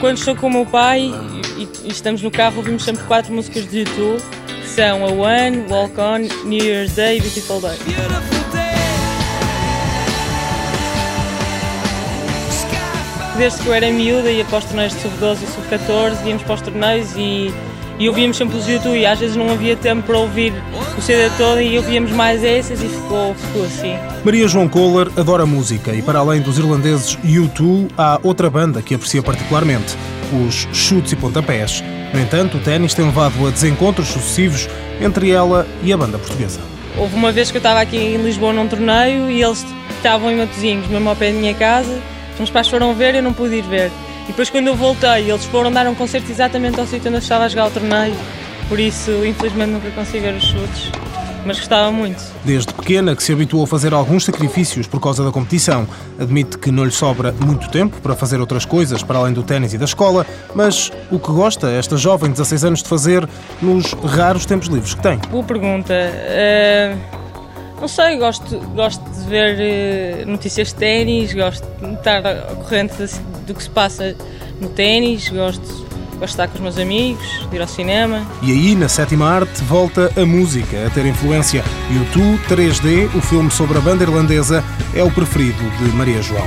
Quando estou com o meu pai e, e estamos no carro, ouvimos sempre quatro músicas de YouTube, que são a One, Walk On, New Year's Day e Beautiful Day. Desde que eu era miúda, ia para os torneios de sub-12 e sub-14, íamos para os torneios e, e ouvíamos sempre os YouTube e às vezes não havia tempo para ouvir o CD todo e ouvíamos mais essas e ficou, ficou assim. Maria João Kohler adora música e, para além dos irlandeses U2, há outra banda que aprecia particularmente, os Chutes e Pontapés. No entanto, o ténis tem levado a desencontros sucessivos entre ela e a banda portuguesa. Houve uma vez que eu estava aqui em Lisboa num torneio e eles estavam em Matosinhos, mesmo ao pé da minha casa. Os meus pais foram ver e eu não pude ir ver. E depois, quando eu voltei, eles foram dar um concerto exatamente ao sítio onde eu estava a jogar o torneio. Por isso, infelizmente, nunca consegui ver os chutes mas gostava muito. Desde pequena que se habituou a fazer alguns sacrifícios por causa da competição. Admite que não lhe sobra muito tempo para fazer outras coisas para além do ténis e da escola, mas o que gosta esta jovem de 16 anos de fazer nos raros tempos livres que tem? Boa pergunta. Uh, não sei, gosto, gosto de ver uh, notícias de ténis, gosto de estar corrente do que se passa no ténis, gosto Gosto de estar com os meus amigos, de ir ao cinema. E aí, na sétima arte, volta a música a ter influência. YouTube 3D, o filme sobre a banda irlandesa, é o preferido de Maria João.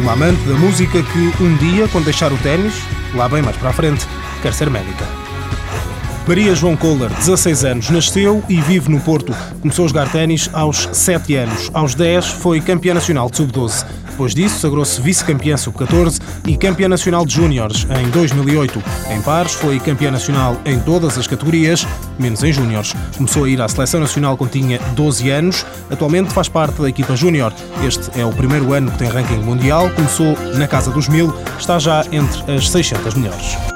Uma amante da música que um dia, quando deixar o ténis, lá bem mais para a frente, quer ser médica. Maria João Kohler, 16 anos, nasceu e vive no Porto. Começou a jogar ténis aos 7 anos. Aos 10 foi campeã nacional de sub-12. Depois disso, sagrou-se vice-campeã sub-14 e campeã nacional de júniores em 2008. Em pares, foi campeã nacional em todas as categorias, menos em júniores. Começou a ir à seleção nacional quando tinha 12 anos. Atualmente faz parte da equipa júnior. Este é o primeiro ano que tem ranking mundial. Começou na casa dos mil, está já entre as 600 melhores.